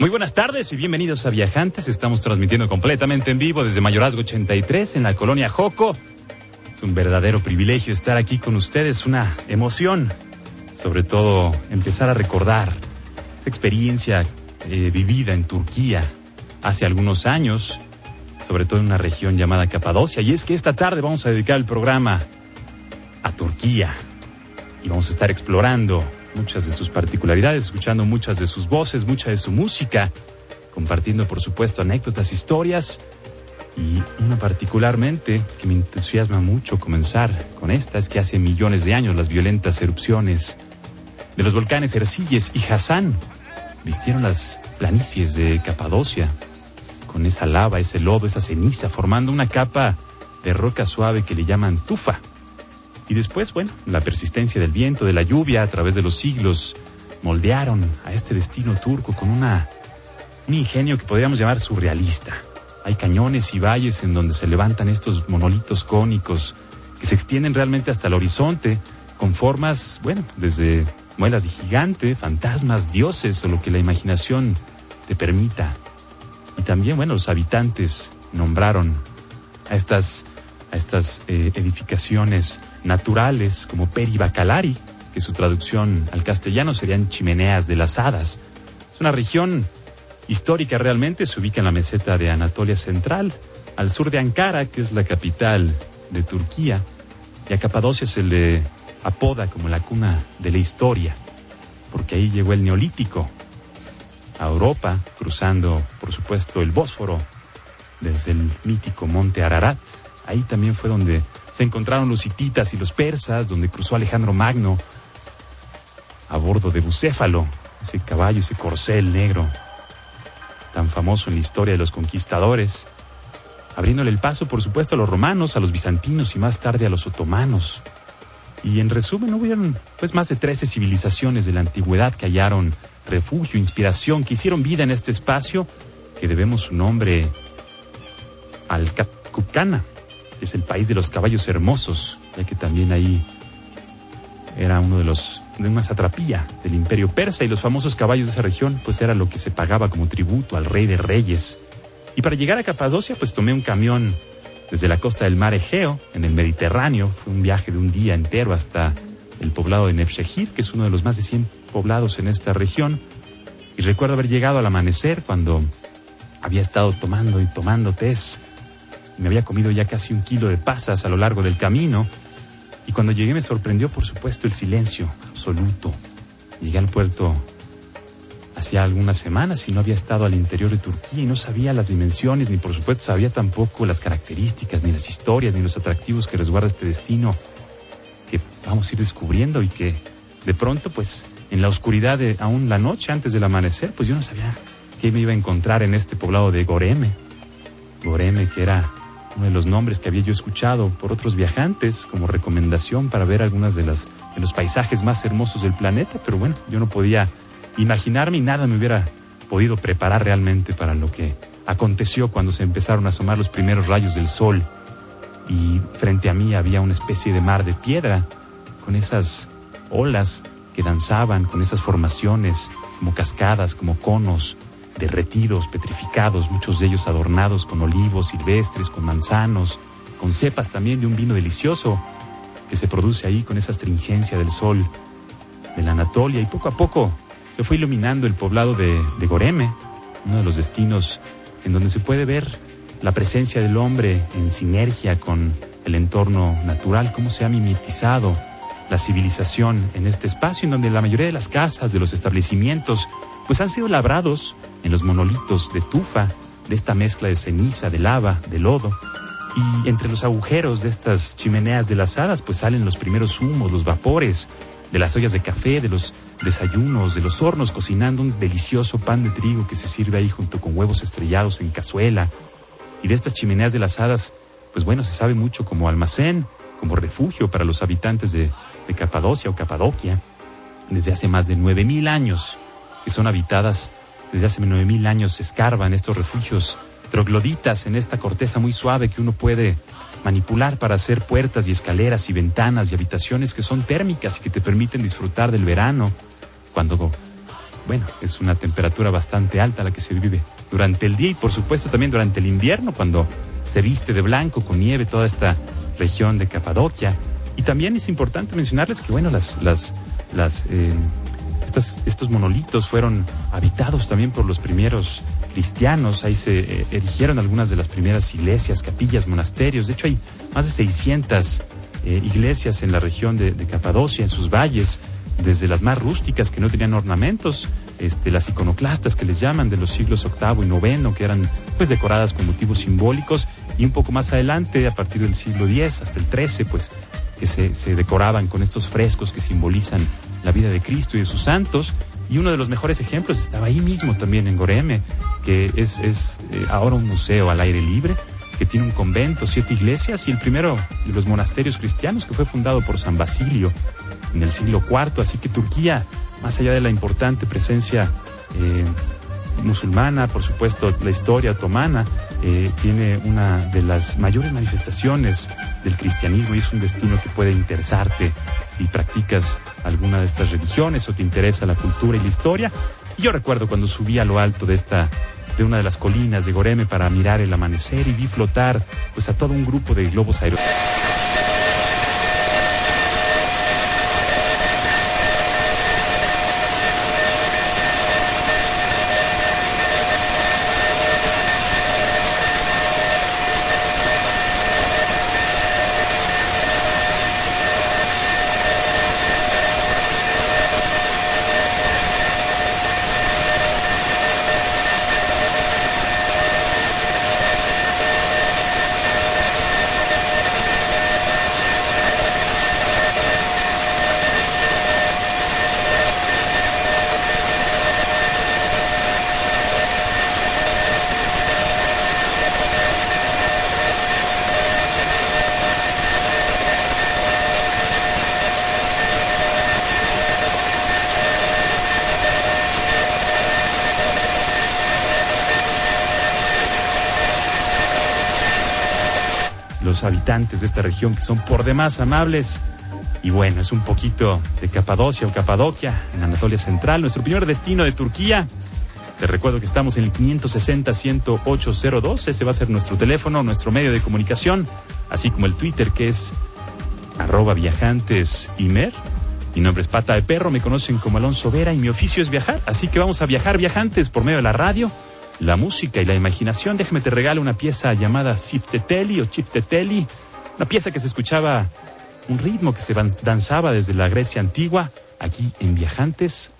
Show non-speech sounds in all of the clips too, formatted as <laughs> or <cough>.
Muy buenas tardes y bienvenidos a Viajantes. Estamos transmitiendo completamente en vivo desde Mayorazgo 83 en la colonia Joco. Es un verdadero privilegio estar aquí con ustedes, una emoción. Sobre todo empezar a recordar esa experiencia eh, vivida en Turquía hace algunos años, sobre todo en una región llamada Capadocia. Y es que esta tarde vamos a dedicar el programa a Turquía y vamos a estar explorando muchas de sus particularidades, escuchando muchas de sus voces, mucha de su música, compartiendo por supuesto anécdotas, historias y una particularmente que me entusiasma mucho comenzar con esta es que hace millones de años las violentas erupciones de los volcanes Ercilles y Hassan vistieron las planicies de Capadocia con esa lava, ese lodo, esa ceniza, formando una capa de roca suave que le llaman tufa. Y después, bueno, la persistencia del viento, de la lluvia a través de los siglos moldearon a este destino turco con una, un ingenio que podríamos llamar surrealista. Hay cañones y valles en donde se levantan estos monolitos cónicos que se extienden realmente hasta el horizonte con formas, bueno, desde muelas de gigante, fantasmas, dioses o lo que la imaginación te permita. Y también, bueno, los habitantes nombraron a estas a estas eh, edificaciones naturales como Peribacalari, que su traducción al castellano serían chimeneas de las hadas. Es una región histórica realmente, se ubica en la meseta de Anatolia Central, al sur de Ankara, que es la capital de Turquía, y a Capadocia se le apoda como la cuna de la historia, porque ahí llegó el neolítico a Europa, cruzando, por supuesto, el Bósforo desde el mítico monte Ararat Ahí también fue donde se encontraron los hititas y los persas, donde cruzó Alejandro Magno a bordo de Bucéfalo, ese caballo, ese corcel negro, tan famoso en la historia de los conquistadores, abriéndole el paso, por supuesto, a los romanos, a los bizantinos y más tarde a los otomanos. Y en resumen, hubieron pues más de 13 civilizaciones de la antigüedad que hallaron refugio, inspiración, que hicieron vida en este espacio, que debemos su nombre al Capcana, es el país de los caballos hermosos, ya que también ahí era uno de los de una satrapía del imperio persa y los famosos caballos de esa región pues era lo que se pagaba como tributo al rey de reyes. Y para llegar a Capadocia pues tomé un camión desde la costa del mar Egeo en el Mediterráneo, fue un viaje de un día entero hasta el poblado de Nefshehir, que es uno de los más de 100 poblados en esta región. Y recuerdo haber llegado al amanecer cuando había estado tomando y tomando tés me había comido ya casi un kilo de pasas a lo largo del camino. Y cuando llegué me sorprendió, por supuesto, el silencio absoluto. Llegué al puerto hacía algunas semanas y no había estado al interior de Turquía y no sabía las dimensiones, ni por supuesto sabía tampoco las características, ni las historias, ni los atractivos que resguarda este destino que vamos a ir descubriendo y que de pronto, pues, en la oscuridad de aún la noche antes del amanecer, pues yo no sabía qué me iba a encontrar en este poblado de Goreme. Goreme, que era uno de los nombres que había yo escuchado por otros viajantes como recomendación para ver algunas de las de los paisajes más hermosos del planeta, pero bueno, yo no podía imaginarme y nada me hubiera podido preparar realmente para lo que aconteció cuando se empezaron a asomar los primeros rayos del sol. Y frente a mí había una especie de mar de piedra con esas olas que danzaban, con esas formaciones como cascadas, como conos, derretidos, petrificados, muchos de ellos adornados con olivos silvestres, con manzanos, con cepas también de un vino delicioso que se produce ahí con esa astringencia del sol de la Anatolia. Y poco a poco se fue iluminando el poblado de, de Goreme, uno de los destinos en donde se puede ver la presencia del hombre en sinergia con el entorno natural, cómo se ha mimetizado la civilización en este espacio en donde la mayoría de las casas, de los establecimientos, pues han sido labrados en los monolitos de tufa, de esta mezcla de ceniza, de lava, de lodo. y entre los agujeros de estas chimeneas de las hadas pues salen los primeros humos, los vapores de las ollas de café, de los desayunos, de los hornos cocinando un delicioso pan de trigo que se sirve ahí junto con huevos estrellados en cazuela. Y de estas chimeneas de las hadas, pues bueno, se sabe mucho como almacén, como refugio para los habitantes de, de Capadocia o Capadoquia, desde hace más de nueve mil años, que son habitadas, desde hace nueve mil años se escarban estos refugios trogloditas en esta corteza muy suave que uno puede manipular para hacer puertas y escaleras y ventanas y habitaciones que son térmicas y que te permiten disfrutar del verano cuando, bueno, es una temperatura bastante alta la que se vive durante el día y por supuesto también durante el invierno cuando se viste de blanco con nieve toda esta región de Capadocia. Y también es importante mencionarles que, bueno, las, las, las, eh, estos monolitos fueron habitados también por los primeros cristianos. Ahí se eh, erigieron algunas de las primeras iglesias, capillas, monasterios. De hecho, hay más de 600 eh, iglesias en la región de, Capadocia, en sus valles, desde las más rústicas que no tenían ornamentos, este, las iconoclastas que les llaman de los siglos VIII y IX, que eran pues decoradas con motivos simbólicos, y un poco más adelante, a partir del siglo X hasta el XIII, pues que se, decoraban con estos frescos que simbolizan la vida de Cristo y de sus santos. Y uno de los mejores ejemplos estaba ahí mismo también en Goreme, que es, es eh, ahora un museo al aire libre, que tiene un convento, siete iglesias y el primero de los monasterios cristianos que fue fundado por San Basilio en el siglo IV. Así que Turquía, más allá de la importante presencia eh, musulmana, por supuesto la historia otomana, eh, tiene una de las mayores manifestaciones del cristianismo y es un destino que puede interesarte si practicas alguna de estas religiones o te interesa la cultura y la historia. Yo recuerdo cuando subí a lo alto de esta de una de las colinas de Goreme para mirar el amanecer y vi flotar pues a todo un grupo de globos aerostáticos habitantes de esta región que son por demás amables. Y bueno, es un poquito de Capadocia o Capadocia, en Anatolia Central, nuestro primer destino de Turquía. Te recuerdo que estamos en el 560-10802. Ese va a ser nuestro teléfono, nuestro medio de comunicación, así como el Twitter que es arroba viajantes Mi nombre es Pata de Perro, me conocen como Alonso Vera y mi oficio es viajar. Así que vamos a viajar viajantes por medio de la radio la música y la imaginación. Déjame te regalo una pieza llamada Sipteteli o Chipteteli, una pieza que se escuchaba, un ritmo que se danzaba desde la Grecia antigua, aquí en Viajantes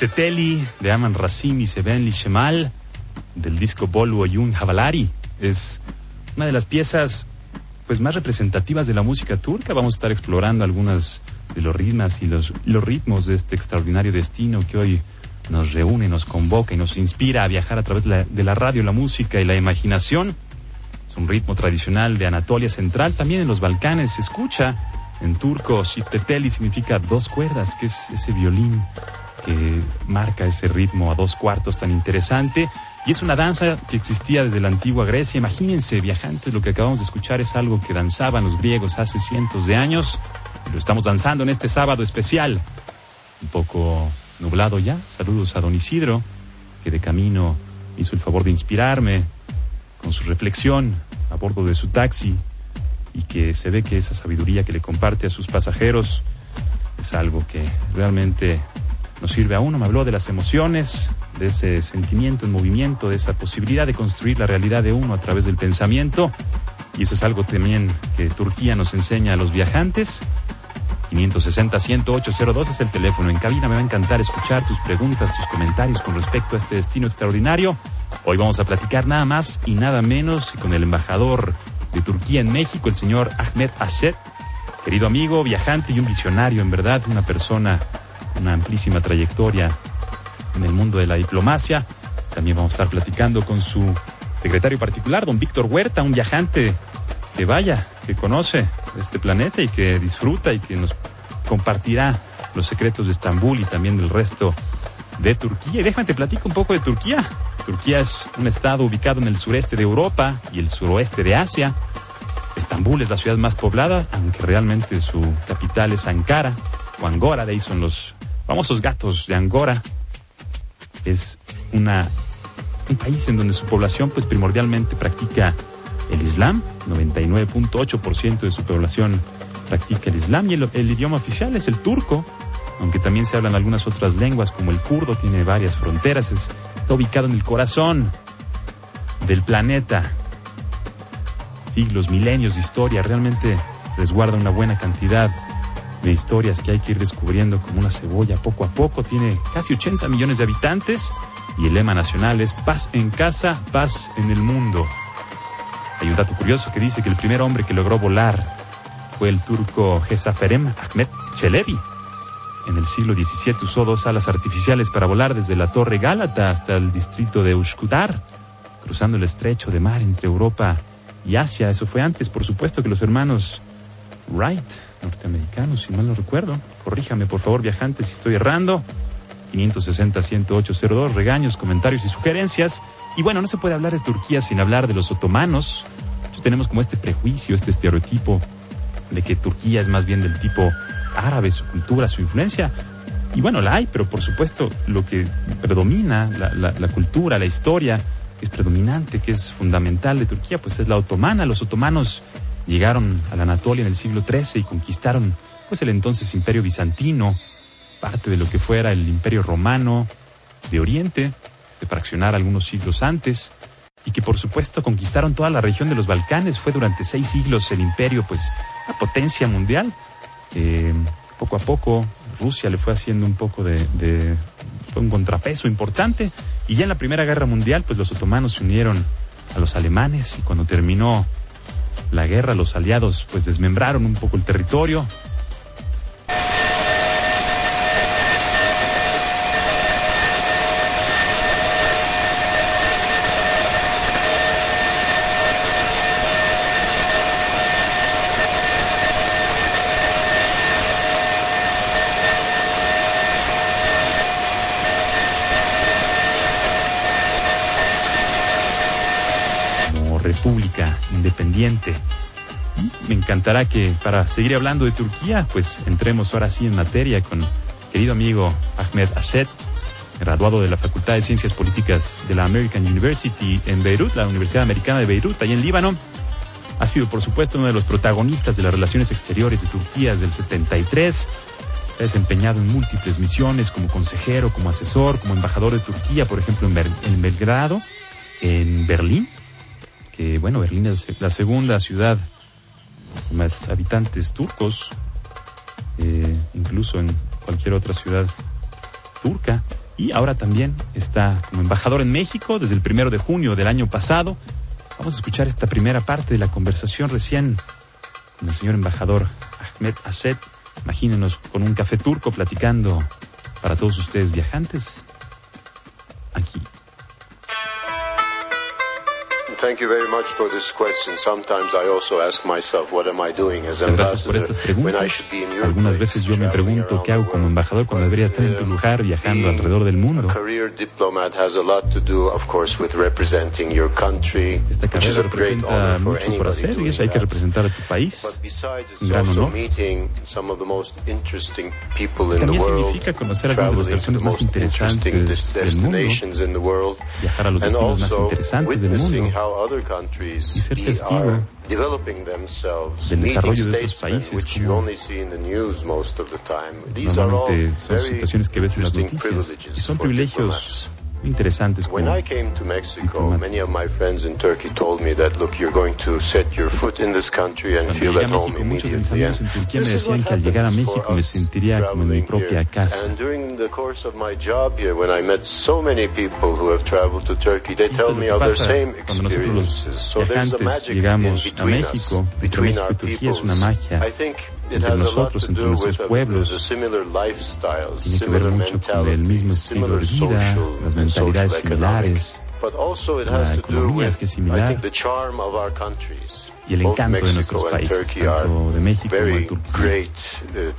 Chifteteli de Aman Rasim y Sebenli Shemal del disco Bolu Oyun Havalari. Es una de las piezas pues más representativas de la música turca. Vamos a estar explorando algunas de los ritmos y los, ritmos de este extraordinario destino que hoy nos reúne, nos convoca y nos inspira a viajar a través de la, de la radio, la música y la imaginación. Es un ritmo tradicional de Anatolia Central, también en los Balcanes se escucha. En turco, shifteteli significa dos cuerdas, que es ese violín que marca ese ritmo a dos cuartos tan interesante. Y es una danza que existía desde la antigua Grecia. Imagínense, viajantes, lo que acabamos de escuchar es algo que danzaban los griegos hace cientos de años. Lo estamos danzando en este sábado especial. Un poco nublado ya. Saludos a don Isidro, que de camino hizo el favor de inspirarme con su reflexión a bordo de su taxi y que se ve que esa sabiduría que le comparte a sus pasajeros es algo que realmente nos sirve a uno. Me habló de las emociones, de ese sentimiento en movimiento, de esa posibilidad de construir la realidad de uno a través del pensamiento. Y eso es algo también que Turquía nos enseña a los viajantes. 560-10802 es el teléfono. En cabina me va a encantar escuchar tus preguntas, tus comentarios con respecto a este destino extraordinario. Hoy vamos a platicar nada más y nada menos con el embajador de Turquía en México, el señor Ahmed Ashed. Querido amigo, viajante y un visionario, en verdad, una persona, una amplísima trayectoria en el mundo de la diplomacia. También vamos a estar platicando con su secretario particular, don Víctor Huerta, un viajante que vaya, que conoce este planeta y que disfruta y que nos compartirá los secretos de Estambul y también del resto de Turquía. Y déjame te platico un poco de Turquía. Turquía es un estado ubicado en el sureste de Europa y el suroeste de Asia. Estambul es la ciudad más poblada, aunque realmente su capital es Ankara o Angora, de ahí son los famosos gatos de Angora. Es una, un país en donde su población pues primordialmente practica el Islam, 99.8% de su población practica el Islam y el, idioma oficial es el turco, aunque también se hablan algunas otras lenguas como el kurdo, tiene varias fronteras, es, está ubicado en el corazón del planeta. Siglos, milenios de historia, realmente resguarda una buena cantidad de historias que hay que ir descubriendo como una cebolla poco a poco. Tiene casi 80 millones de habitantes y el lema nacional es paz en casa, paz en el mundo. Hay un dato curioso que dice que el primer hombre que logró volar fue el turco Gesaferem Ahmed Çelebi. En el siglo XVII usó dos alas artificiales para volar desde la Torre Gálata hasta el distrito de Ushkudar, cruzando el estrecho de mar entre Europa y Asia. Eso fue antes, por supuesto, que los hermanos Wright, norteamericanos, si mal no recuerdo. Corríjame, por favor, viajantes, si estoy errando. 560-10802, regaños, comentarios y sugerencias. Y bueno, no se puede hablar de Turquía sin hablar de los otomanos. Nosotros tenemos como este prejuicio, este estereotipo de que Turquía es más bien del tipo árabe, su cultura, su influencia. Y bueno, la hay, pero por supuesto lo que predomina, la cultura, la historia, que es predominante, que es fundamental de Turquía, pues es la otomana. Los otomanos llegaron a la Anatolia en el siglo XIII y conquistaron pues el entonces imperio bizantino, parte de lo que fuera el imperio romano de Oriente, se fraccionara algunos siglos antes, y que por supuesto conquistaron toda la región de los Balcanes. Fue durante seis siglos el imperio, pues, la potencia mundial. Eh, poco a poco Rusia le fue haciendo un poco de, fue un contrapeso importante. Y ya en la Primera Guerra Mundial, pues los otomanos se unieron a los alemanes y cuando terminó la guerra, los aliados pues desmembraron un poco el territorio, Y me encantará que para seguir hablando de Turquía, pues entremos ahora sí en materia con querido amigo Ahmed Ashed, graduado de la Facultad de Ciencias Políticas de la American University en Beirut, la Universidad Americana de Beirut, ahí en Líbano. Ha sido, por supuesto, uno de los protagonistas de las relaciones exteriores de Turquía desde el 73. Se ha desempeñado en múltiples misiones como consejero, como asesor, como embajador de Turquía, por ejemplo, en Belgrado, en Berlín, bueno, Berlín es la segunda ciudad con más habitantes turcos, eh, incluso en cualquier otra ciudad turca y ahora también está como embajador en México desde el primero de junio del año pasado. Vamos a escuchar esta primera parte de la conversación recién con el señor embajador Ahmed Asset. Imagínenos con un café turco platicando para todos ustedes viajantes thank you very much for this question. Sometimes I also ask myself, what am I doing as Gracias por estas preguntas. Algunas veces yo me pregunto qué hago como embajador cuando debería estar en tu lugar viajando alrededor del mundo. Esta carrera representa mucho por hacer y hay que representar a tu país. Un gran honor. También significa conocer a algunas de las personas más interesantes del mundo, viajar a los destinos más interesantes del mundo y ser testigo del desarrollo de otros países como normalmente son situaciones que ves en las noticias y son privilegios interesantes When I came to Mexico, many of my friends in Turkey told me that, look, you're going to set your foot in this country and feel at home immediately. En Turquía me decían que al llegar a México me sentiría como en mi propia casa. And during the course of my job here, when I met so many people who have traveled to Turkey, they tell me of their same experiences. So there's a magic llegamos a México, entre México y Turquía es una magia. Entre nosotros, entre nuestros pueblos, tiene que ver mucho con el mismo estilo de vida, las mentalidades similares, la economía es que es similar I think, the charm of our countries. y el encanto de nuestros países, tanto de México como de Turquía, uh,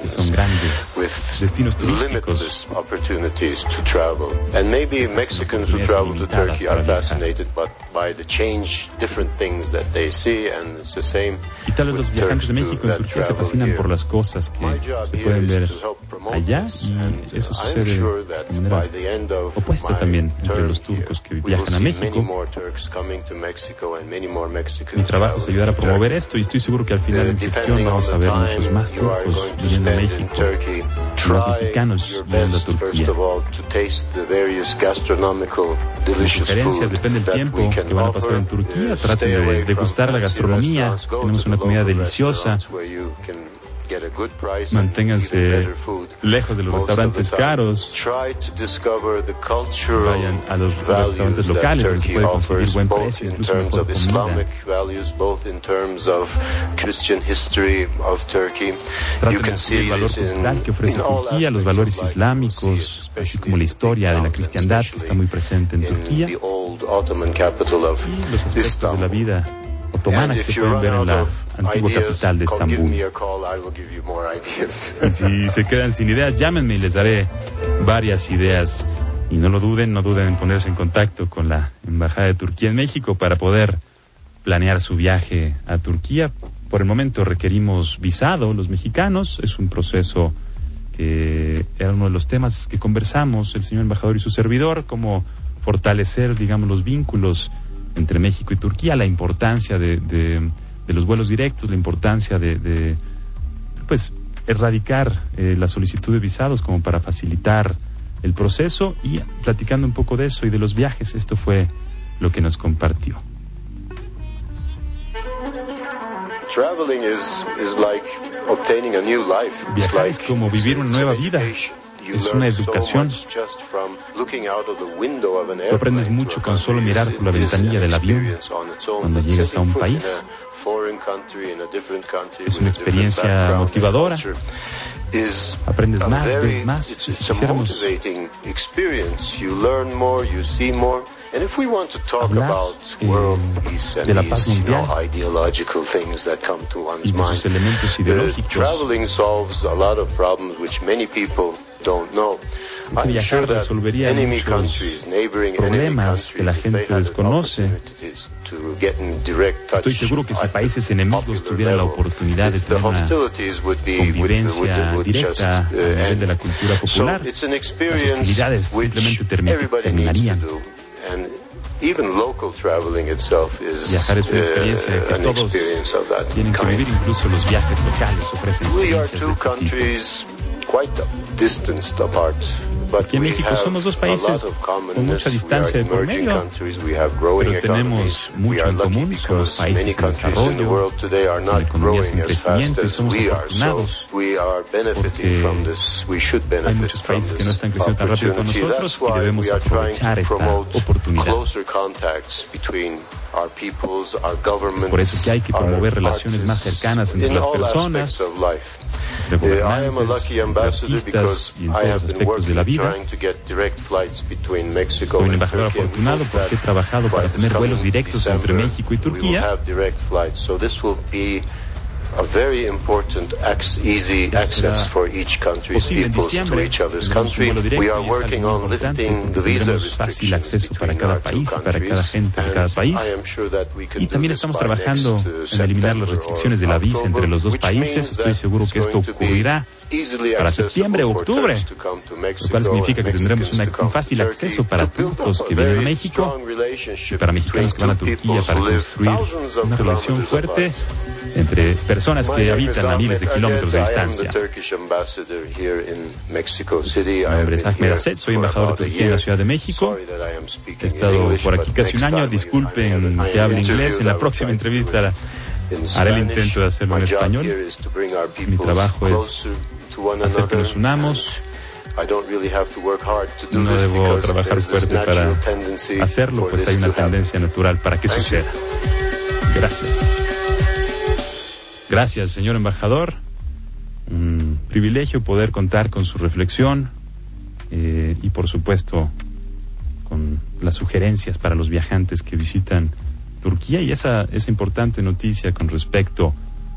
que son grandes with destinos turísticos. Opportunities to travel. And maybe Mexicans who travel to Turkey are fascinated but by the change, different things that they see, and it's the same. Y tal vez los viajantes de México en Turquía se fascinan por las cosas que se pueden ver allá y eso sucede de manera opuesta también entre los turcos que viajan a México. Mi trabajo es ayudar a promover esto y estoy seguro que al final de mi gestión vamos a ver muchos más turcos viviendo a México, más mexicanos viviendo a Turquía. Mis sugerencias depende del tiempo que van a pasar en Turquía. Traten de degustar la gastronomía. Tenemos una comida deliciosa. Manténganse lejos de los restaurantes caros. Vayan a los restaurantes locales donde se puede conseguir buen precio, incluso mejor comida. Traten de así el valor cultural que ofrece Turquía, los valores islámicos, así como la historia de la cristiandad que está muy presente en Turquía. y los aspectos de la vida otomana que se pueden ver en la antigua capital de Estambul. Y si <laughs> se quedan sin ideas, llámenme y les daré varias ideas. Y no lo duden, no duden en ponerse en contacto con la Embajada de Turquía en México para poder planear su viaje a Turquía. Por el momento requerimos visado los mexicanos, es un proceso que era uno de los temas que conversamos el señor embajador y su servidor, cómo fortalecer, digamos, los vínculos entre México y Turquía, la importancia de, de, los vuelos directos, la importancia de, pues, erradicar eh, la solicitud de visados como para facilitar el proceso. Y platicando un poco de eso y de los viajes, esto fue lo que nos compartió. Viajar es como vivir una nueva vida es una educación. Tú aprendes mucho con solo mirar por la ventanilla del avión cuando llegas a un país. Es una experiencia motivadora. Aprendes más, ves más. Si quisiéramos hablar eh, de la paz mundial. y de sus elementos ideológicos, viajar resolvería muchos problemas que la gente desconoce. Estoy seguro que si países enemigos tuvieran la oportunidad de tener una convivencia directa a nivel de la cultura popular, las hostilidades simplemente terminarían. Viajar es una experiencia que uh, todos tienen que vivir, incluso los viajes locales ofrecen experiencias de este tipo. quite distanced apart Aquí en México somos dos países con mucha distancia de por medio, pero tenemos mucho en común. Somos países en desarrollo, con economías en crecimiento y somos afortunados porque hay muchos países que no están creciendo tan rápido como nosotros y debemos aprovechar esta oportunidad. Es por eso que hay que promover relaciones más cercanas entre las personas, de gobernantes, artistas y en todos los aspectos de la vida. Soy un embajador afortunado porque he trabajado para tener vuelos directos entre México y Turquía a very important easy access for each country's peoples to each other's country. We are working on lifting the visa fácil acceso para cada país y para cada gente de cada país. Y también estamos trabajando en eliminar las restricciones de la visa entre los dos países. Estoy seguro que esto ocurrirá para septiembre o octubre, lo cual significa que tendremos un fácil acceso para turcos que vienen a México y para mexicanos que van a Turquía para construir una relación fuerte entre personas que habitan a miles de kilómetros de distancia. Mi nombre es Ahmed Asset, soy embajador de Turquía en la Ciudad de México. He estado por aquí casi un año. Disculpen que hable inglés. En la próxima entrevista haré el intento de hacerlo en español. Mi trabajo es hacer que nos unamos. No debo trabajar fuerte para hacerlo, pues hay una tendencia natural para que suceda. Gracias. Gracias, señor embajador. Un privilegio poder contar con su reflexión eh, y, por supuesto, con las sugerencias para los viajantes que visitan Turquía y esa, esa importante noticia con respecto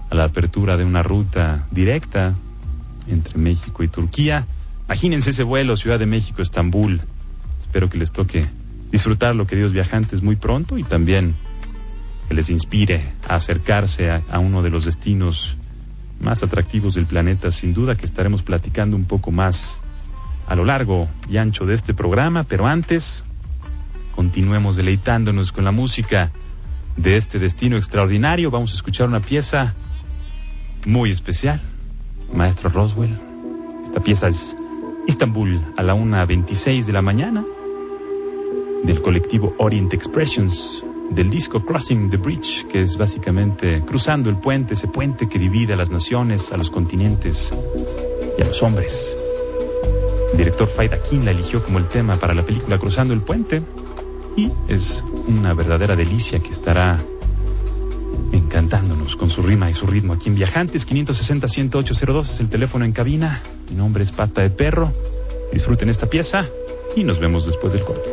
a la apertura de una ruta directa entre México y Turquía. Imagínense ese vuelo Ciudad de México-Estambul. Espero que les toque disfrutarlo, queridos viajantes, muy pronto y también que les inspire a acercarse a, uno de los destinos más atractivos del planeta, sin duda que estaremos platicando un poco más a lo largo y ancho de este programa, pero antes continuemos deleitándonos con la música de este destino extraordinario. Vamos a escuchar una pieza muy especial, Maestro Roswell. Esta pieza es Istanbul a la 1.26 de la mañana del colectivo Orient Expressions del disco Crossing the Bridge, que es básicamente cruzando el puente, ese puente que divide a las naciones, a los continentes y a los hombres. El director Faida King la eligió como el tema para la película Cruzando el Puente y es una verdadera delicia que estará encantándonos con su rima y su ritmo aquí en Viajantes 560-10802 es el teléfono en cabina. Mi nombre es Pata de Perro. Disfruten esta pieza y nos vemos después del corte.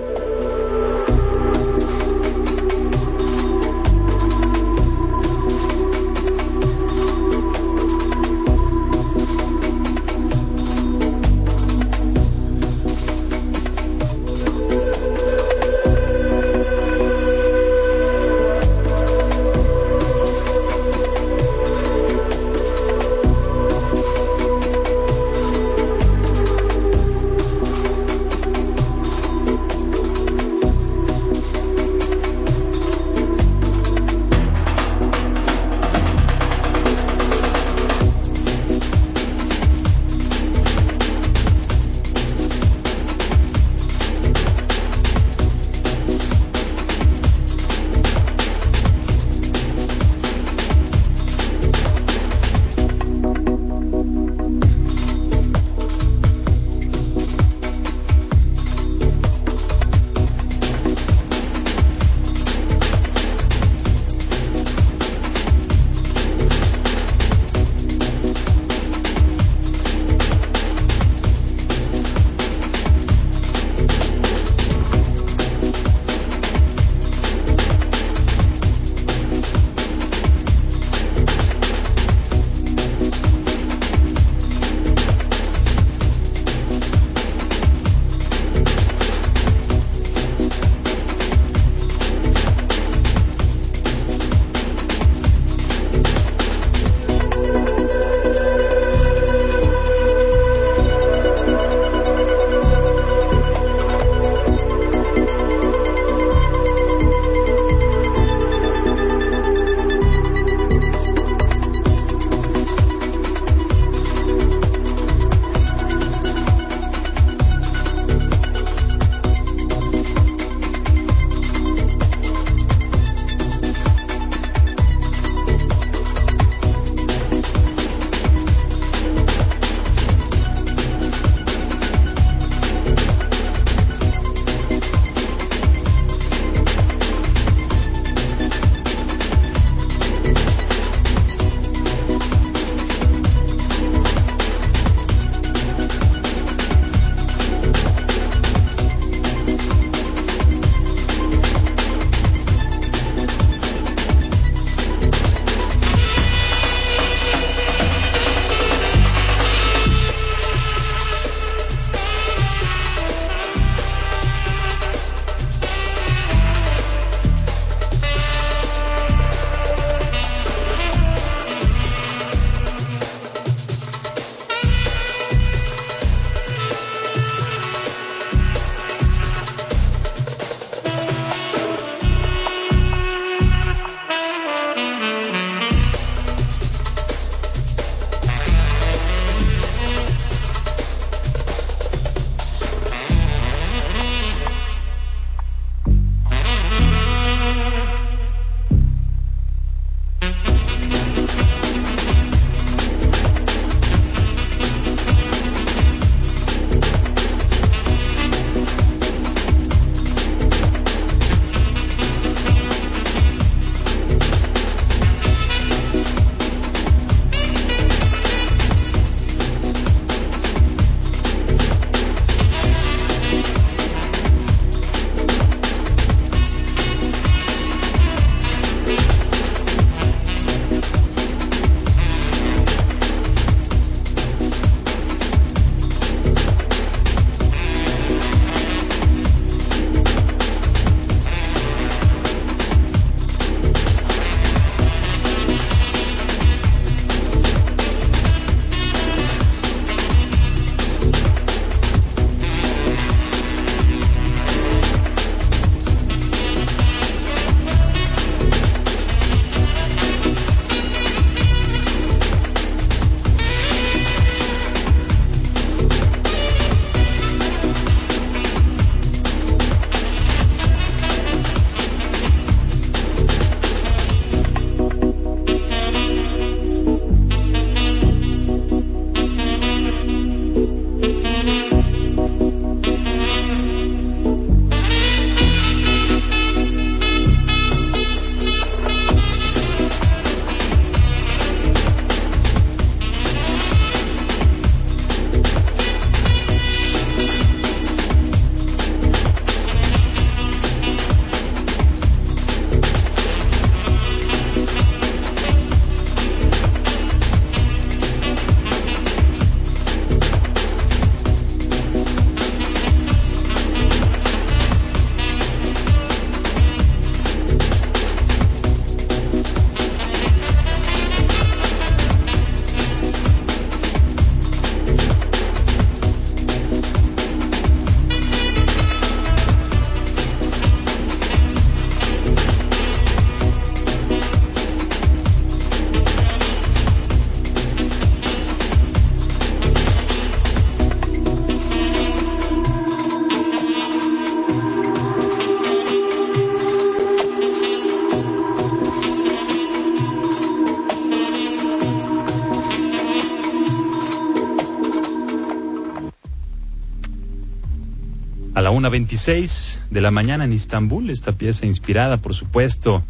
1.26 de la mañana en Istambul, esta pieza inspirada, por supuesto,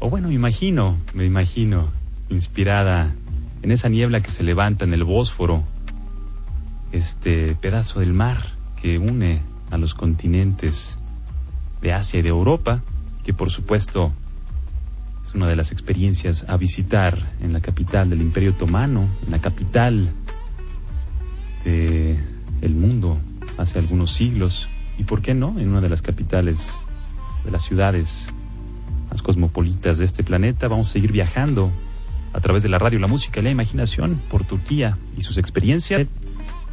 o bueno, imagino, me imagino, inspirada en esa niebla que se levanta en el Bósforo, este pedazo del mar que une a los continentes de Asia y de Europa, que por supuesto es una de las experiencias a visitar en la capital del Imperio Otomano, en la capital del mundo hace algunos siglos, y por qué no, en una de las capitales de las ciudades más cosmopolitas de este planeta. Vamos a seguir viajando a través de la radio, la música y la imaginación por Turquía y sus experiencias.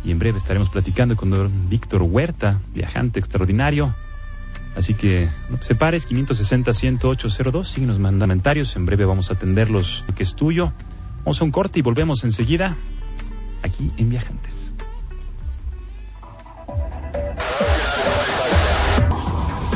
Y en breve estaremos platicando con don Víctor Huerta, viajante extraordinario. Así que no te separes, 560-10802, síguenos mandamentarios. En breve vamos a atenderlos, que es tuyo. Vamos a un corte y volvemos enseguida aquí en Viajantes.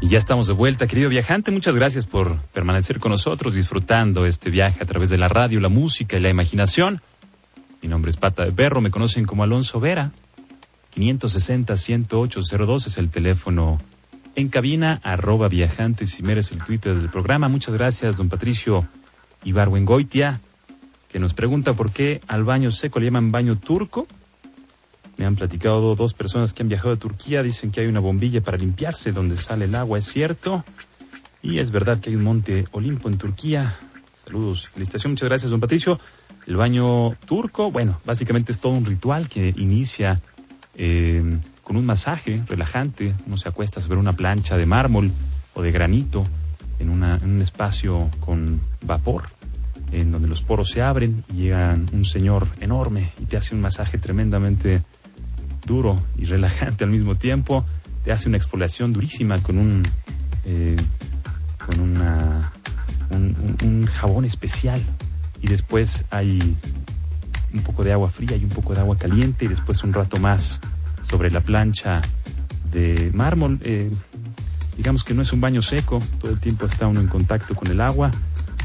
Y ya estamos de vuelta, querido viajante. Muchas gracias por permanecer con nosotros, disfrutando este viaje a través de la radio, la música y la imaginación. Mi nombre es Pata de Perro, me conocen como Alonso Vera. 560-10802 es el teléfono en cabina, arroba viajantes y meres el Twitter del programa. Muchas gracias, don Patricio Ibarwengoitia, que nos pregunta por qué al baño seco le llaman baño turco. Me han platicado dos personas que han viajado a Turquía, dicen que hay una bombilla para limpiarse donde sale el agua, es cierto. Y es verdad que hay un monte Olimpo en Turquía. Saludos, felicitación, muchas gracias, don Patricio. El baño turco, bueno, básicamente es todo un ritual que inicia eh, con un masaje relajante. Uno se acuesta sobre una plancha de mármol o de granito en, en un espacio con vapor, en donde los poros se abren y llega un señor enorme y te hace un masaje tremendamente duro y relajante al mismo tiempo. Te hace una exfoliación durísima con un, eh, con una, un, jabón especial. Y después hay un poco de agua fría y un poco de agua caliente y después un rato más sobre la plancha de mármol. Eh, digamos que no es un baño seco, todo el tiempo está uno en contacto con el agua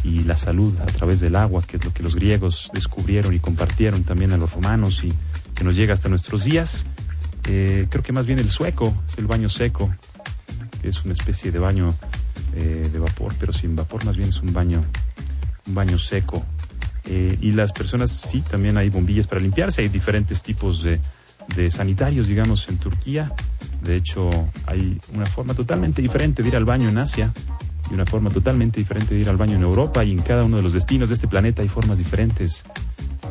y la salud a través del agua, que es lo que los griegos descubrieron y compartieron también a los romanos y que nos llega hasta nuestros días. Eh, creo que más bien el sueco es el baño seco, que es una especie de baño eh, de vapor, pero sin vapor, más bien es un baño, un baño seco. Eh, y las personas, sí, también hay bombillas para limpiarse, hay diferentes tipos de, de sanitarios, digamos, en Turquía. De hecho, hay una forma totalmente diferente de ir al baño en Asia y una forma totalmente diferente de ir al baño en Europa y en cada uno de los destinos de este planeta hay formas diferentes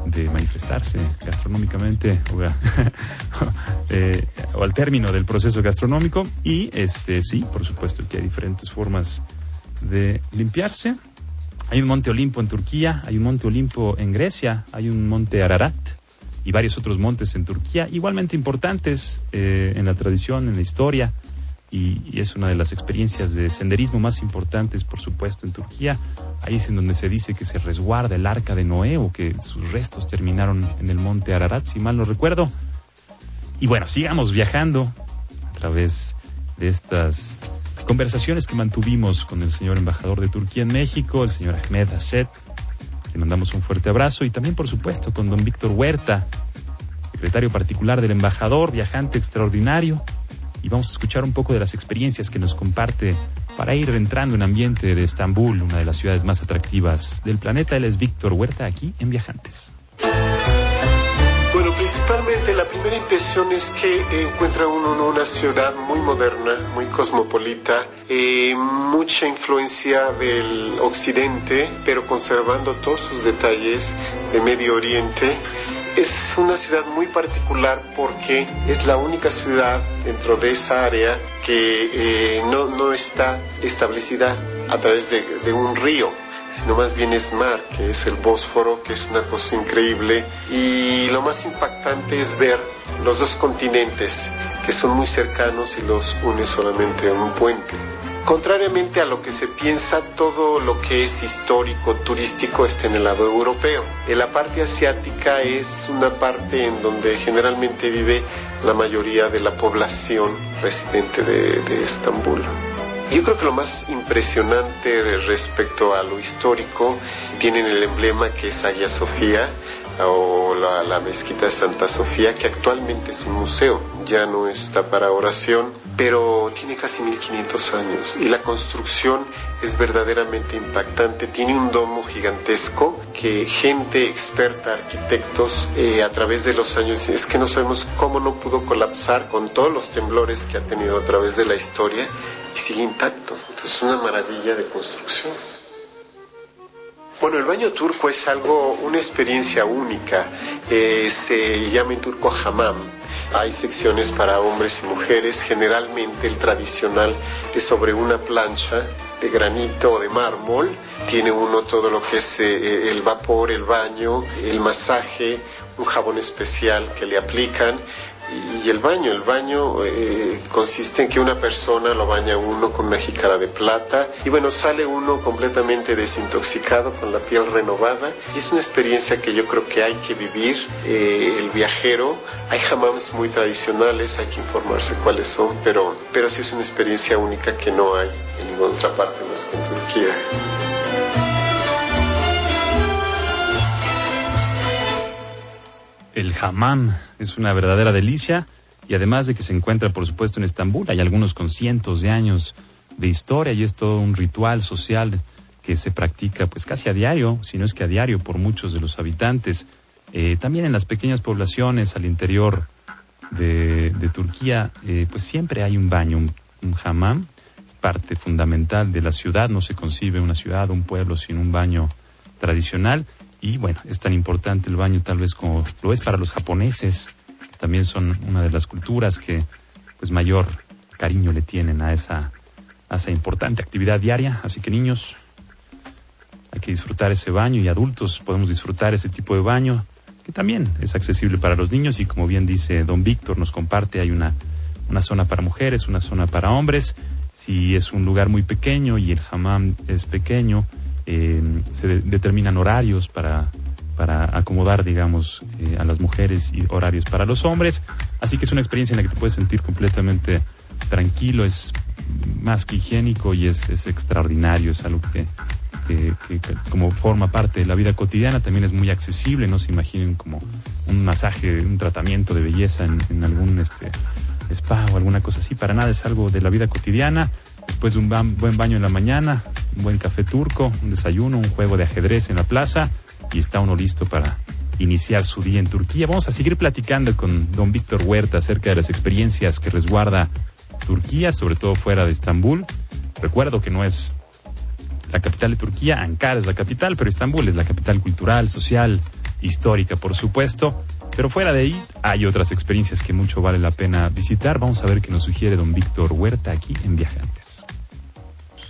de manifestarse gastronómicamente o, <laughs> eh, o, al término del proceso gastronómico y este sí, por supuesto que hay diferentes formas de limpiarse. Hay un monte Olimpo en Turquía, hay un monte Olimpo en Grecia, hay un monte Ararat y varios otros montes en Turquía, igualmente importantes eh, en la tradición, en la historia y, es una de las experiencias de senderismo más importantes, por supuesto, en Turquía. Ahí es en donde se dice que se resguarda el arca de Noé o que sus restos terminaron en el monte Ararat, si mal no recuerdo. Y bueno, sigamos viajando a través de estas conversaciones que mantuvimos con el señor embajador de Turquía en México, el señor Ahmed Ashed, que mandamos un fuerte abrazo, y también, por supuesto, con don Víctor Huerta, secretario particular del embajador, viajante extraordinario, y vamos a escuchar un poco de las experiencias que nos comparte para ir entrando en ambiente de Estambul, una de las ciudades más atractivas del planeta. Él es Víctor Huerta aquí en Viajantes. Bueno, principalmente la primera impresión es que encuentra uno una ciudad muy moderna, muy cosmopolita, eh, mucha influencia del occidente, pero conservando todos sus detalles de Medio Oriente es una ciudad muy particular porque es la única ciudad dentro de esa área que eh, no, no, está establecida a través de, de un río sino más bien es mar, que es el Bósforo, que es una cosa increíble. Y lo más impactante es ver los dos continentes, que son muy cercanos y los une solamente un puente. Contrariamente a lo que se piensa, todo lo que es histórico, turístico, está en el lado europeo. En la parte asiática es una parte en donde generalmente vive la mayoría de la población residente de, de Estambul. Yo creo que lo más impresionante respecto a lo histórico tienen el emblema que es Hagia Sofía, o la, mezquita de Santa Sofía, que actualmente es un museo, ya no está para oración, pero tiene casi 1500 años y la construcción es verdaderamente impactante. Tiene un domo gigantesco que gente experta, arquitectos, eh, a través de los años, es que no sabemos cómo no pudo colapsar con todos los temblores que ha tenido a través de la historia y sigue intacto. Entonces es una maravilla de construcción. Bueno, el baño turco es algo, una experiencia única. Eh, se llama en turco hamam. Hay secciones para hombres y mujeres. Generalmente el tradicional es sobre una plancha de granito o de mármol. Tiene uno todo lo que es eh, el vapor, el baño, el masaje, un jabón especial que le aplican y el baño, el baño eh, consiste en que una persona lo baña uno con una jícara de plata y bueno, sale uno completamente desintoxicado con la piel renovada y es una experiencia que yo creo que hay que vivir eh, el viajero. Hay hammams muy tradicionales, hay que informarse cuáles son, pero, pero sí es una experiencia única que no hay en ninguna otra parte más que en Turquía. El hammam. Es una verdadera delicia. Y además de que se encuentra, por supuesto, en Estambul, hay algunos con cientos de años de historia y es todo un ritual social que se practica pues casi a diario, si no es que a diario por muchos de los habitantes. Eh, también en las pequeñas poblaciones al interior de, Turquía, eh, pues siempre hay un baño, un, un hammam, es parte fundamental de la ciudad, no se concibe una ciudad, un pueblo sin un baño tradicional y bueno, es tan importante el baño tal vez como lo es para los japoneses, también son una de las culturas que pues mayor cariño le tienen a esa, a esa importante actividad diaria. Así que niños, hay que disfrutar ese baño y adultos podemos disfrutar ese tipo de baño que también es accesible para los niños y como bien dice don Víctor, nos comparte, hay una, una zona para mujeres, una zona para hombres. Si es un lugar muy pequeño y el hammam es pequeño, eh, se determinan horarios para, para acomodar, digamos, eh, a las mujeres y horarios para los hombres. Así que es una experiencia en la que te puedes sentir completamente tranquilo, es más que higiénico y es, es extraordinario, es algo que, que, como forma parte de la vida cotidiana también es muy accesible, no se imaginen como un masaje, un tratamiento de belleza en, en algún este, spa o alguna cosa así, para nada es algo de la vida cotidiana, después de un buen baño en la mañana, un buen café turco, un desayuno, un juego de ajedrez en la plaza y está uno listo para iniciar su día en Turquía. Vamos a seguir platicando con don Víctor Huerta acerca de las experiencias que resguarda Turquía, sobre todo fuera de Estambul. Recuerdo que no es la capital de Turquía, Ankara es la capital, pero Estambul es la capital cultural, social, histórica, por supuesto. Pero fuera de ahí hay otras experiencias que mucho vale la pena visitar. Vamos a ver qué nos sugiere don Víctor Huerta aquí en Viajantes.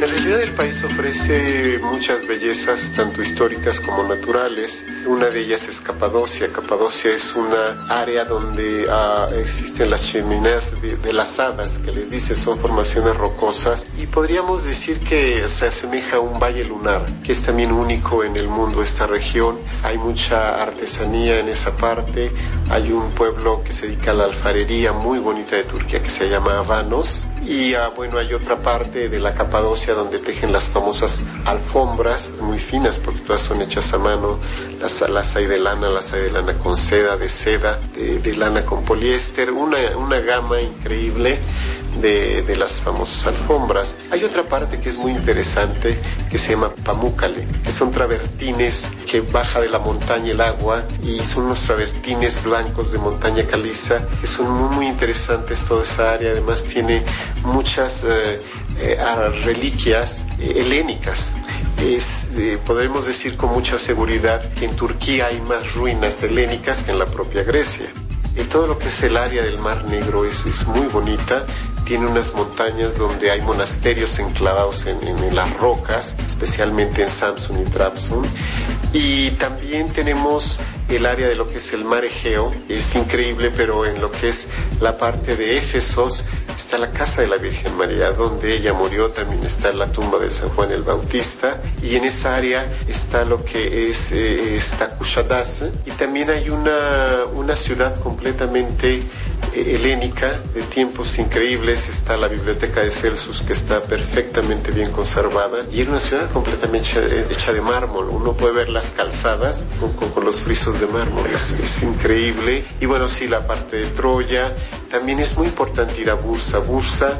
La realidad del país ofrece muchas bellezas, tanto históricas como naturales. Una de ellas es Capadocia. Capadocia es una área donde ah, existen las chimeneas de, las hadas, que les dice son formaciones rocosas. Y podríamos decir que se asemeja a un valle lunar, que es también único en el mundo esta región. Hay mucha artesanía en esa parte. Hay un pueblo que se dedica a la alfarería muy bonita de Turquía que se llama Avanos. Y ah, bueno, hay otra parte de la Capadocia donde tejen las famosas alfombras muy finas porque todas son hechas a mano, las, las hay de lana, las hay de lana con seda, de seda, de, lana con poliéster, una, una gama increíble de, de, las famosas alfombras. Hay otra parte que es muy interesante que se llama Pamukkale, que son travertines que baja de la montaña el agua y son unos travertines blancos de montaña caliza que son muy, muy interesantes toda esa área. Además tiene muchas eh, eh, reliquias eh, helénicas. Es, podemos decir con mucha seguridad que en Turquía hay más ruinas helénicas que en la propia Grecia. Y todo lo que es el área del Mar Negro es, muy bonita tiene unas montañas donde hay monasterios enclavados en, en, las rocas, especialmente en Samsun y Trabzon. Y también tenemos el área de lo que es el mar Egeo. Es increíble, pero en lo que es la parte de Éfesos está la casa de la Virgen María, donde ella murió, también está la tumba de San Juan el Bautista, y en esa área está lo que es eh, y también hay una, una ciudad completamente helénica de tiempos increíbles, está la biblioteca de Celsus que está perfectamente bien conservada y era una ciudad completamente hecha, de mármol, uno puede ver las calzadas con, los frisos de mármol, es, es, increíble. Y bueno, sí, la parte de Troya, también es muy importante ir a Bursa, Bursa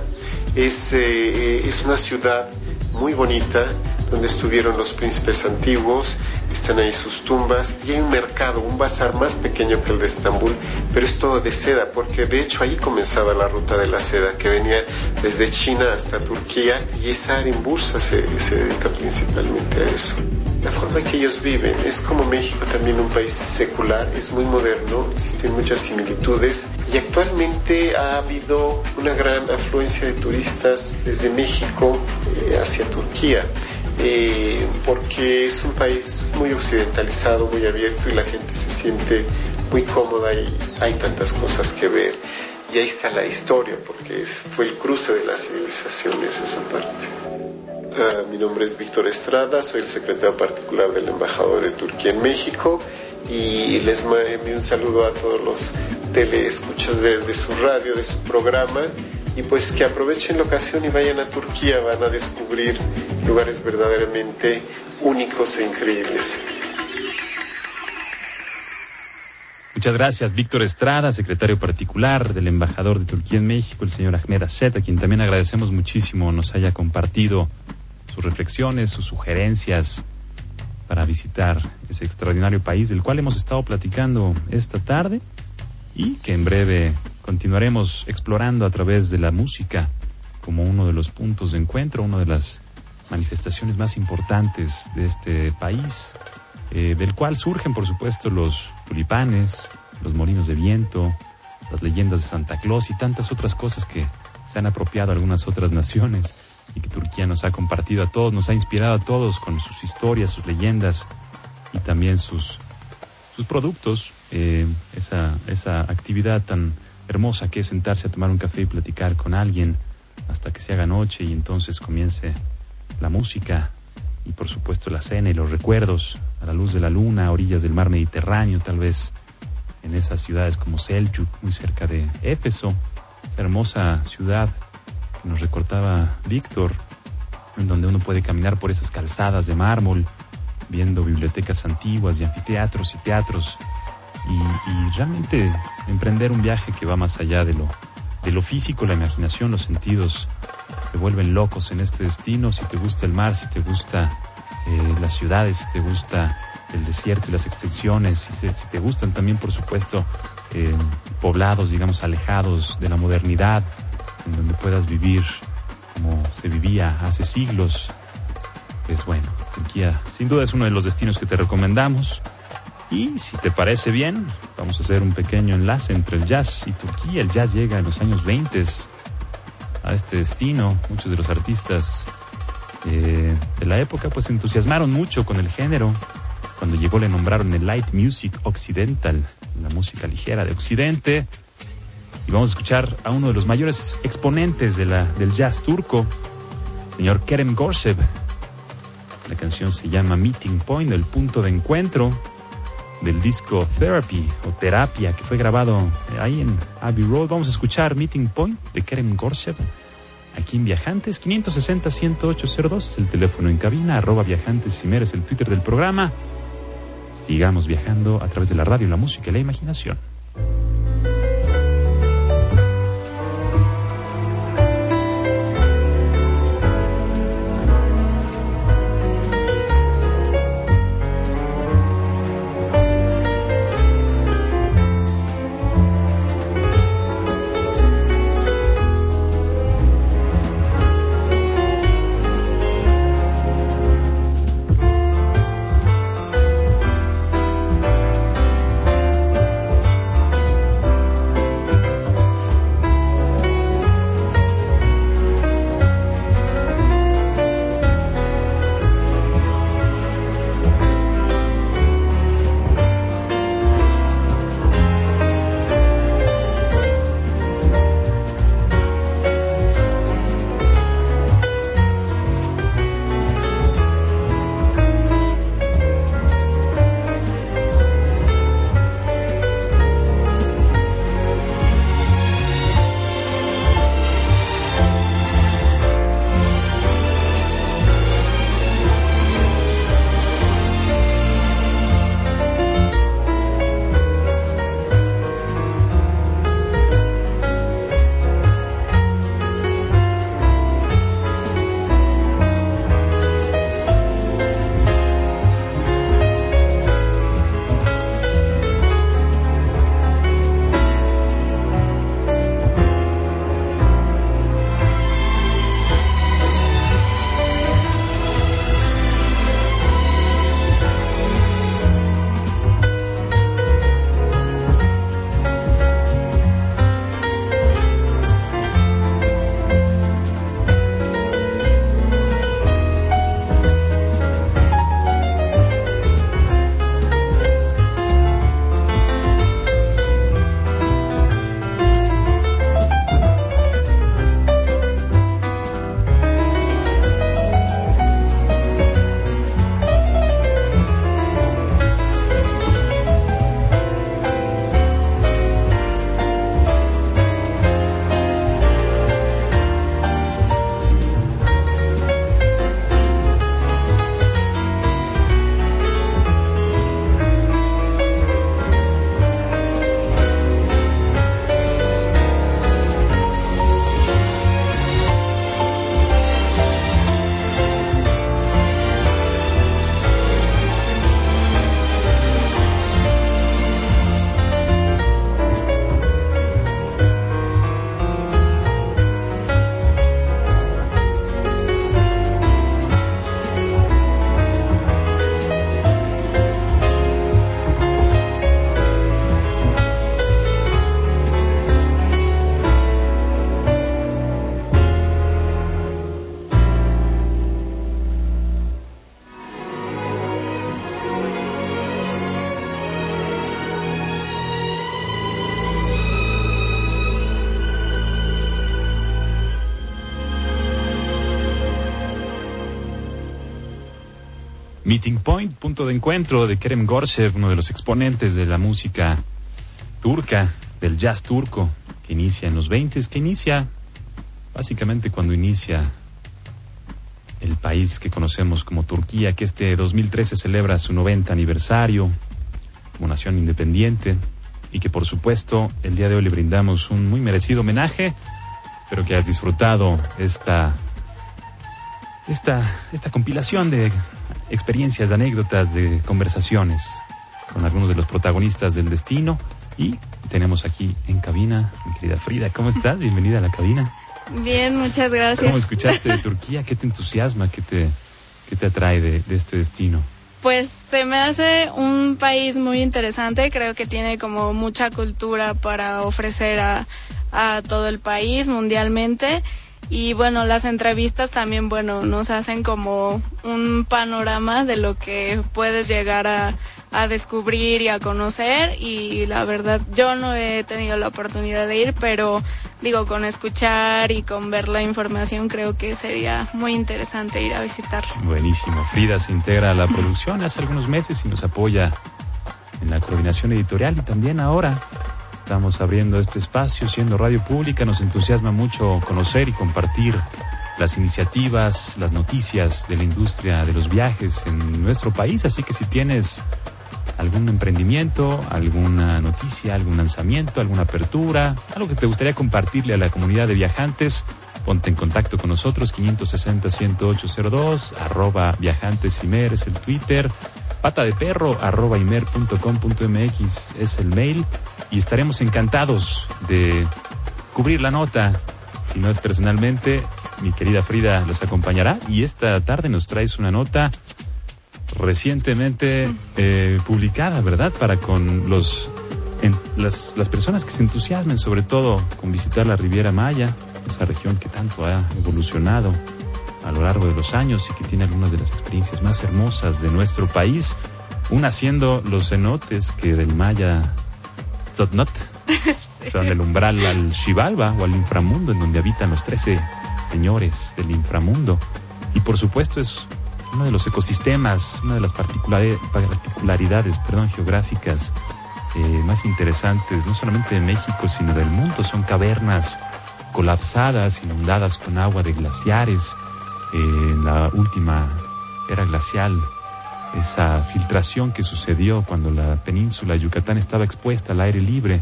es, eh, es una ciudad muy bonita donde estuvieron los príncipes antiguos, están ahí sus tumbas y hay un mercado, un bazar más pequeño que el de Estambul, pero es todo de seda, porque de hecho ahí comenzaba la ruta de la seda que venía desde China hasta Turquía y esa área se, se dedica principalmente a eso. La forma en que ellos viven es como México también un país secular, es muy moderno, existen muchas similitudes y actualmente ha habido una gran afluencia de turistas desde México eh, hacia Turquía. Eh, porque es un país muy occidentalizado, muy abierto y la gente se siente muy cómoda y hay tantas cosas que ver. Y ahí está la historia, porque fue el cruce de las civilizaciones esa parte. Ah, mi nombre es Víctor Estrada, soy el secretario particular del embajador de Turquía en México y les envío un saludo a todos los teleescuchas de, de su radio, de su programa y pues que aprovechen la ocasión y vayan a Turquía, van a descubrir lugares verdaderamente únicos e increíbles. Muchas gracias, Víctor Estrada, secretario particular del embajador de Turquía en México, el señor Ahmed Ashet, a quien también agradecemos muchísimo nos haya compartido sus reflexiones, sus sugerencias para visitar ese extraordinario país del cual hemos estado platicando esta tarde y que en breve continuaremos explorando a través de la música como uno de los puntos de encuentro, una de las manifestaciones más importantes de este país, eh, del cual surgen, por supuesto, los tulipanes, los molinos de viento, las leyendas de Santa Claus y tantas otras cosas que se han apropiado algunas otras naciones y que Turquía nos ha compartido a todos, nos ha inspirado a todos con sus historias, sus leyendas y también sus, sus productos, eh, esa, esa actividad tan hermosa que es sentarse a tomar un café y platicar con alguien hasta que se haga noche y entonces comience la música y por supuesto la cena y los recuerdos a la luz de la luna, a orillas del mar Mediterráneo, tal vez en esas ciudades como Seljuk, muy cerca de Éfeso, esa hermosa ciudad que nos recortaba Víctor, en donde uno puede caminar por esas calzadas de mármol, viendo bibliotecas antiguas y anfiteatros y teatros y, realmente emprender un viaje que va más allá de lo, de lo físico, la imaginación, los sentidos se vuelven locos en este destino. Si te gusta el mar, si te gusta eh, las ciudades, si te gusta el desierto y las extensiones, si, te gustan también, por supuesto, eh, poblados, digamos, alejados de la modernidad, en donde puedas vivir como se vivía hace siglos, pues bueno, Turquía sin duda es uno de los destinos que te recomendamos. Y si te parece bien, vamos a hacer un pequeño enlace entre el jazz y Turquía. El jazz llega en los años 20 a este destino. Muchos de los artistas eh, de la época pues entusiasmaron mucho con el género. Cuando llegó le nombraron el Light Music Occidental, la música ligera de Occidente. Y vamos a escuchar a uno de los mayores exponentes del jazz turco, el señor Kerem Gorsev. La canción se llama Meeting Point, el punto de encuentro del disco Therapy o Terapia que fue grabado eh, ahí en Abbey Road. Vamos a escuchar Meeting Point de Kerem Gorsev aquí en Viajantes 560-10802 es el teléfono en cabina, arroba Viajantes es el Twitter del programa. Sigamos viajando a través de la radio, la música y la imaginación. Point, punto de encuentro de Kerem Gorshev, uno de los exponentes de la música turca, del jazz turco, que inicia en los 20, que inicia básicamente cuando inicia el país que conocemos como Turquía, que este 2013 celebra su 90 aniversario como nación independiente y que por supuesto el día de hoy le brindamos un muy merecido homenaje. Espero que hayas disfrutado esta, esta, esta compilación de experiencias, de anécdotas, de conversaciones con algunos de los protagonistas del destino. Y tenemos aquí en cabina, mi querida Frida, ¿cómo <laughs> estás? Bienvenida a la cabina. Bien, muchas gracias. ¿Cómo escuchaste de Turquía? ¿Qué te entusiasma? ¿Qué te, qué te atrae de, de este destino? Pues se me hace un país muy interesante, creo que tiene como mucha cultura para ofrecer a, a todo el país mundialmente y bueno, las entrevistas también, bueno, nos hacen como un panorama de lo que puedes llegar a, a descubrir y a conocer y la verdad yo no he tenido la oportunidad de ir, pero digo, con escuchar y con ver la información creo que sería muy interesante ir a visitar. Buenísimo. Frida se integra a la producción hace algunos meses y nos apoya en la coordinación editorial y también ahora estamos abriendo este espacio siendo radio pública. Nos entusiasma mucho conocer y compartir las iniciativas, las noticias de la industria de los viajes en nuestro país. Así que si tienes algún emprendimiento, alguna noticia, algún lanzamiento, alguna apertura, algo que te gustaría compartirle a la comunidad de viajantes, ponte en contacto con nosotros, 560-10802, arroba viajantesimer es el Twitter, pata de perro, arroba imer.com.mx es el mail, y estaremos encantados de cubrir la nota. Si no es personalmente, mi querida Frida los acompañará y esta tarde nos traes una nota recientemente eh, publicada, ¿verdad? Para con los las, las personas que se entusiasmen sobre todo con visitar la Riviera Maya, esa región que tanto ha evolucionado a lo largo de los años y que tiene algunas de las experiencias más hermosas de nuestro país, una siendo los cenotes que del Maya Zotnot, son <laughs> el umbral al Xibalba o al inframundo, en donde habitan los trece señores del inframundo. Y por supuesto es uno de los ecosistemas, una de las particularidades perdón, geográficas eh, más interesantes, no solamente de México, sino del mundo. Son cavernas colapsadas, inundadas con agua de glaciares. Eh, en la última era glacial, esa filtración que sucedió cuando la península de Yucatán estaba expuesta al aire libre,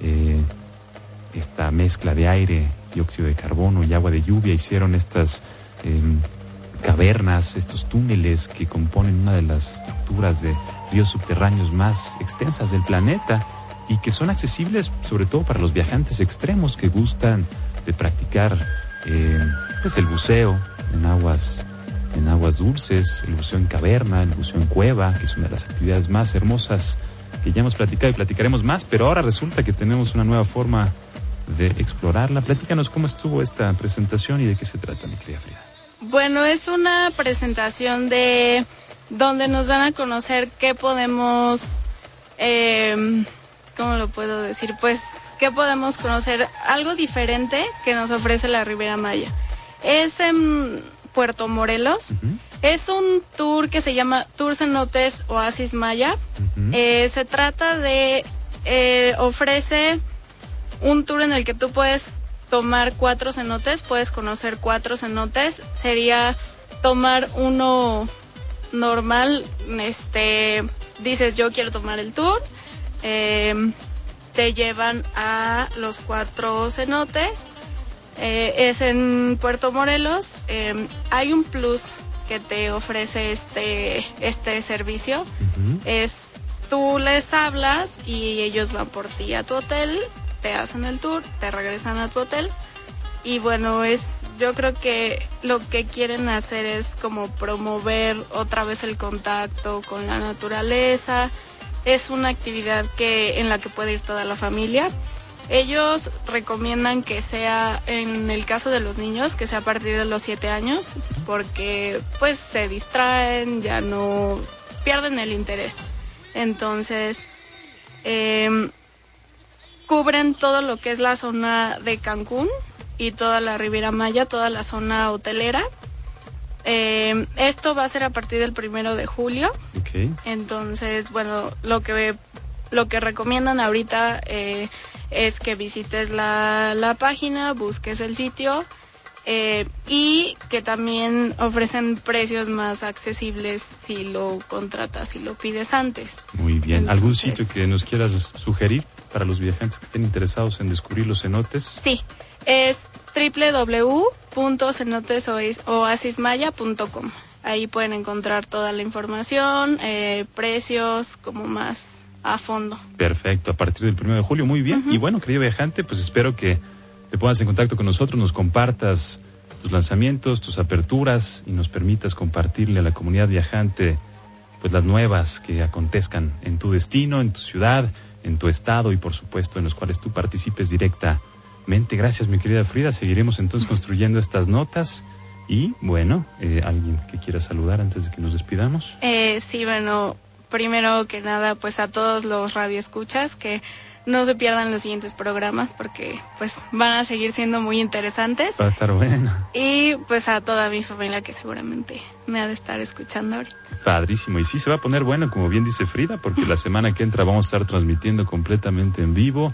eh, esta mezcla de aire, dióxido de carbono y agua de lluvia hicieron estas em, cavernas, estos túneles que componen una de las estructuras de ríos subterráneos más extensas del planeta y que son accesibles sobre todo para los viajantes extremos que gustan de practicar eh, pues el buceo en aguas en aguas dulces, el buceo en caverna, el buceo en cueva, que es una de las actividades más hermosas que ya hemos platicado y platicaremos más, pero ahora resulta que tenemos una nueva forma de explorarla. Platícanos cómo estuvo esta presentación y de qué se trata, mi querida Frida. Bueno, es una presentación de donde nos dan a conocer qué podemos, eh, ¿cómo lo puedo decir? Pues qué podemos conocer, algo diferente que nos ofrece la Ribera Maya. Es en Puerto Morelos. Es un tour que se llama Tour Cenotes Oasis Maya. eh, se trata de, eh, ofrece un tour en el que tú puedes tomar cuatro cenotes, puedes conocer cuatro cenotes, sería tomar uno normal, este, dices yo quiero tomar el tour, eh, te llevan a los cuatro cenotes, eh, es en Puerto Morelos, eh, hay un plus que te ofrece este, este servicio, es tú les hablas y ellos van por ti a tu hotel, te hacen el tour, te regresan a tu hotel y bueno, es yo creo que lo que quieren hacer es como promover otra vez el contacto con la naturaleza. Es una actividad que en la que puede ir toda la familia. Ellos recomiendan que sea, en el caso de los niños, que sea a partir de los 7 años, porque pues se distraen, ya no pierden el interés. Entonces, eh, cubren todo lo que es la zona de Cancún y toda la Riviera Maya, toda la zona hotelera. Eh, esto va a ser a partir del primero de julio. Okay. Entonces, bueno, lo que lo que recomiendan ahorita eh, es que visites la, la página, busques el sitio eh, y que también ofrecen precios más accesibles si lo contratas, si lo pides antes. Muy bien. ¿Algún sitio que nos quieras sugerir para los viajantes que estén interesados en descubrir los cenotes? Sí, es www.cenotesoasismaya.com. Ahí pueden encontrar toda la información, eh, precios, como más a fondo. Perfecto, a partir del 1 de julio, muy bien. Y bueno, querido viajante, pues espero que te pongas en contacto con nosotros, nos compartas tus lanzamientos, tus aperturas y nos permitas compartirle a la comunidad viajante pues las nuevas que acontezcan en tu destino, en tu ciudad, en tu estado y por supuesto en los cuales tú participes directamente. Gracias mi querida Frida, seguiremos entonces construyendo estas notas. Y bueno, eh, ¿alguien que quiera saludar antes de que nos despidamos? Eh, sí, bueno, primero que nada, pues a todos los radioescuchas que no se pierdan los siguientes programas porque pues van a seguir siendo muy interesantes. Va a estar bueno. Y pues a toda mi familia que seguramente me ha de estar escuchando ahorita. Padrísimo. Y sí se va a poner bueno, como bien dice Frida, porque la semana que entra vamos a estar transmitiendo completamente en vivo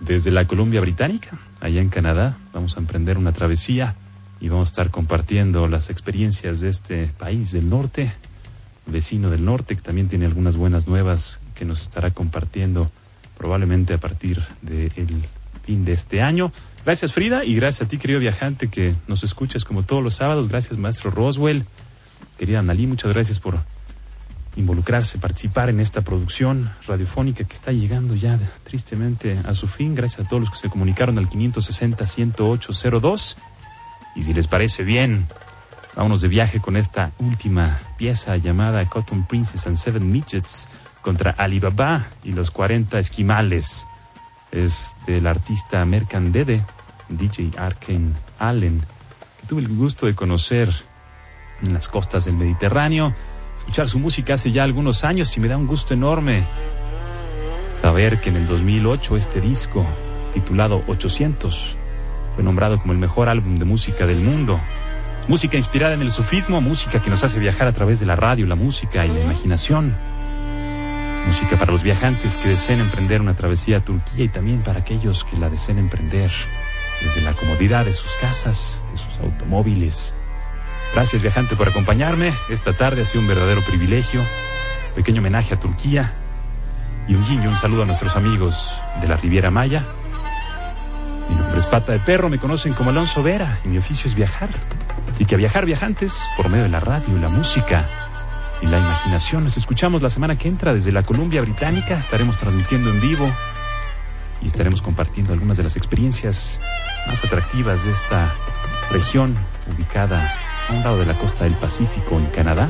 desde la Columbia Británica, allá en Canadá. Vamos a emprender una travesía y vamos a estar compartiendo las experiencias de este país del norte vecino del norte, que también tiene algunas buenas nuevas que nos estará compartiendo probablemente a partir del fin de este año. Gracias Frida y gracias a ti querido viajante que nos escuchas como todos los sábados. Gracias maestro Roswell. Querida Analí, muchas gracias por involucrarse, participar en esta producción radiofónica que está llegando ya tristemente a su fin. Gracias a todos los que se comunicaron al 560-10802. Y si les parece bien, Vámonos de viaje con esta última pieza llamada Cotton Princess and Seven Midgets contra Alibaba y los 40 esquimales. Es del artista Mercan Dede, DJ Arken Allen, que tuve el gusto de conocer en las costas del Mediterráneo, escuchar su música hace ya algunos años y me da un gusto enorme saber que en el 2008 este disco, titulado 800, fue nombrado como el mejor álbum de música del mundo Música inspirada en el sufismo, música que nos hace viajar a través de la radio, la música y la imaginación. Música para los viajantes que deseen emprender una travesía a Turquía y también para aquellos que la deseen emprender desde la comodidad de sus casas, de sus automóviles. Gracias viajante por acompañarme. Esta tarde ha sido un verdadero privilegio. Pequeño homenaje a Turquía y un guiño, un saludo a nuestros amigos de la Riviera Maya. Mi nombre es Pata de Perro, me conocen como Alonso Vera y mi oficio es viajar. Así que a viajar viajantes por medio de la radio, la música y la imaginación. Nos escuchamos la semana que entra desde la Columbia Británica. Estaremos transmitiendo en vivo y estaremos compartiendo algunas de las experiencias más atractivas de esta región ubicada a un lado de la costa del Pacífico en Canadá.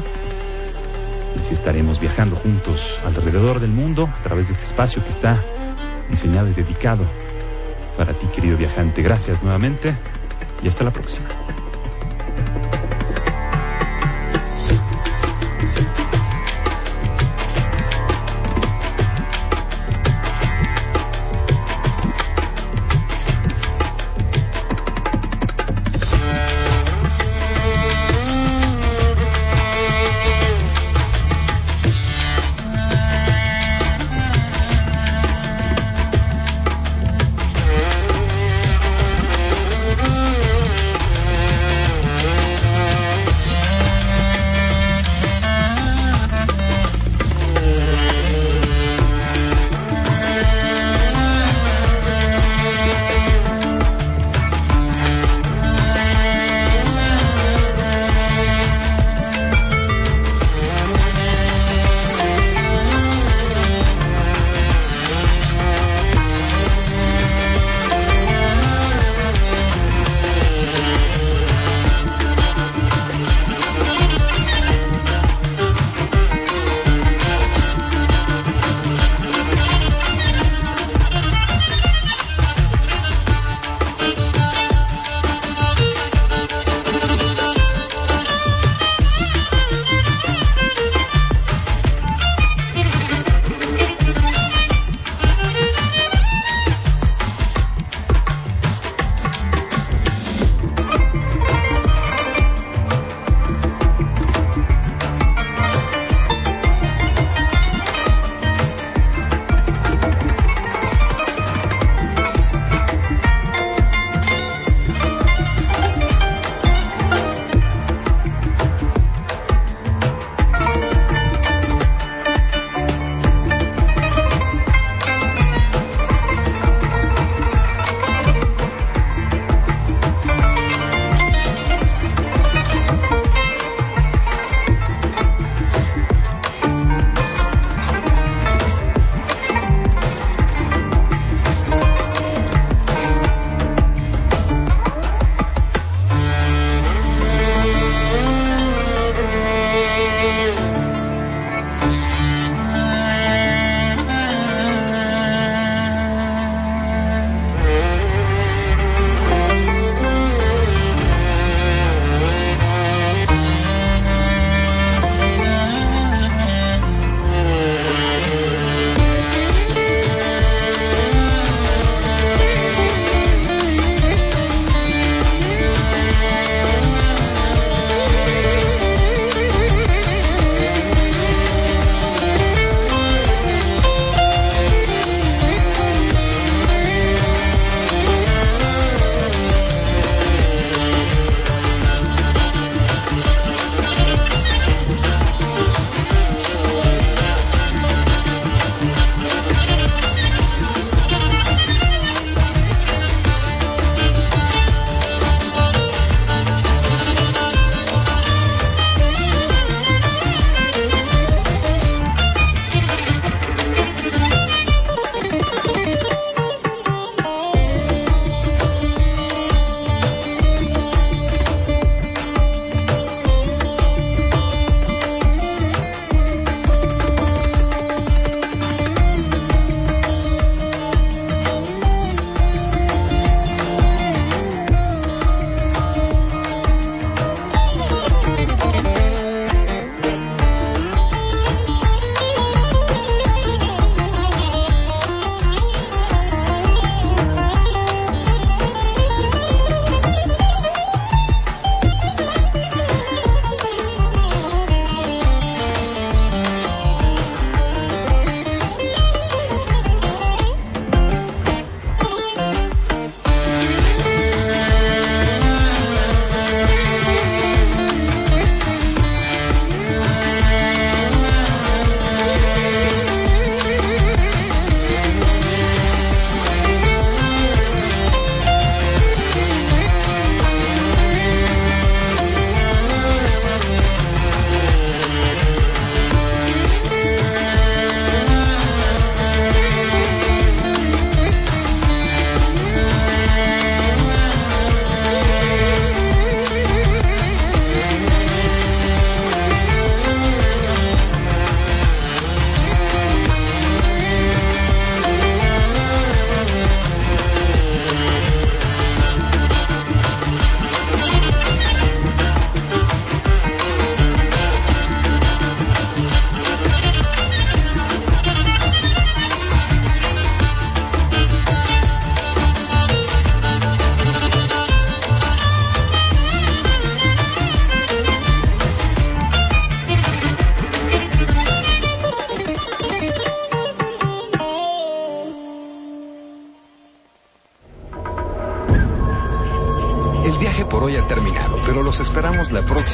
Y así estaremos viajando juntos alrededor del mundo a través de este espacio que está diseñado y dedicado para ti, querido viajante. Gracias nuevamente y hasta la próxima.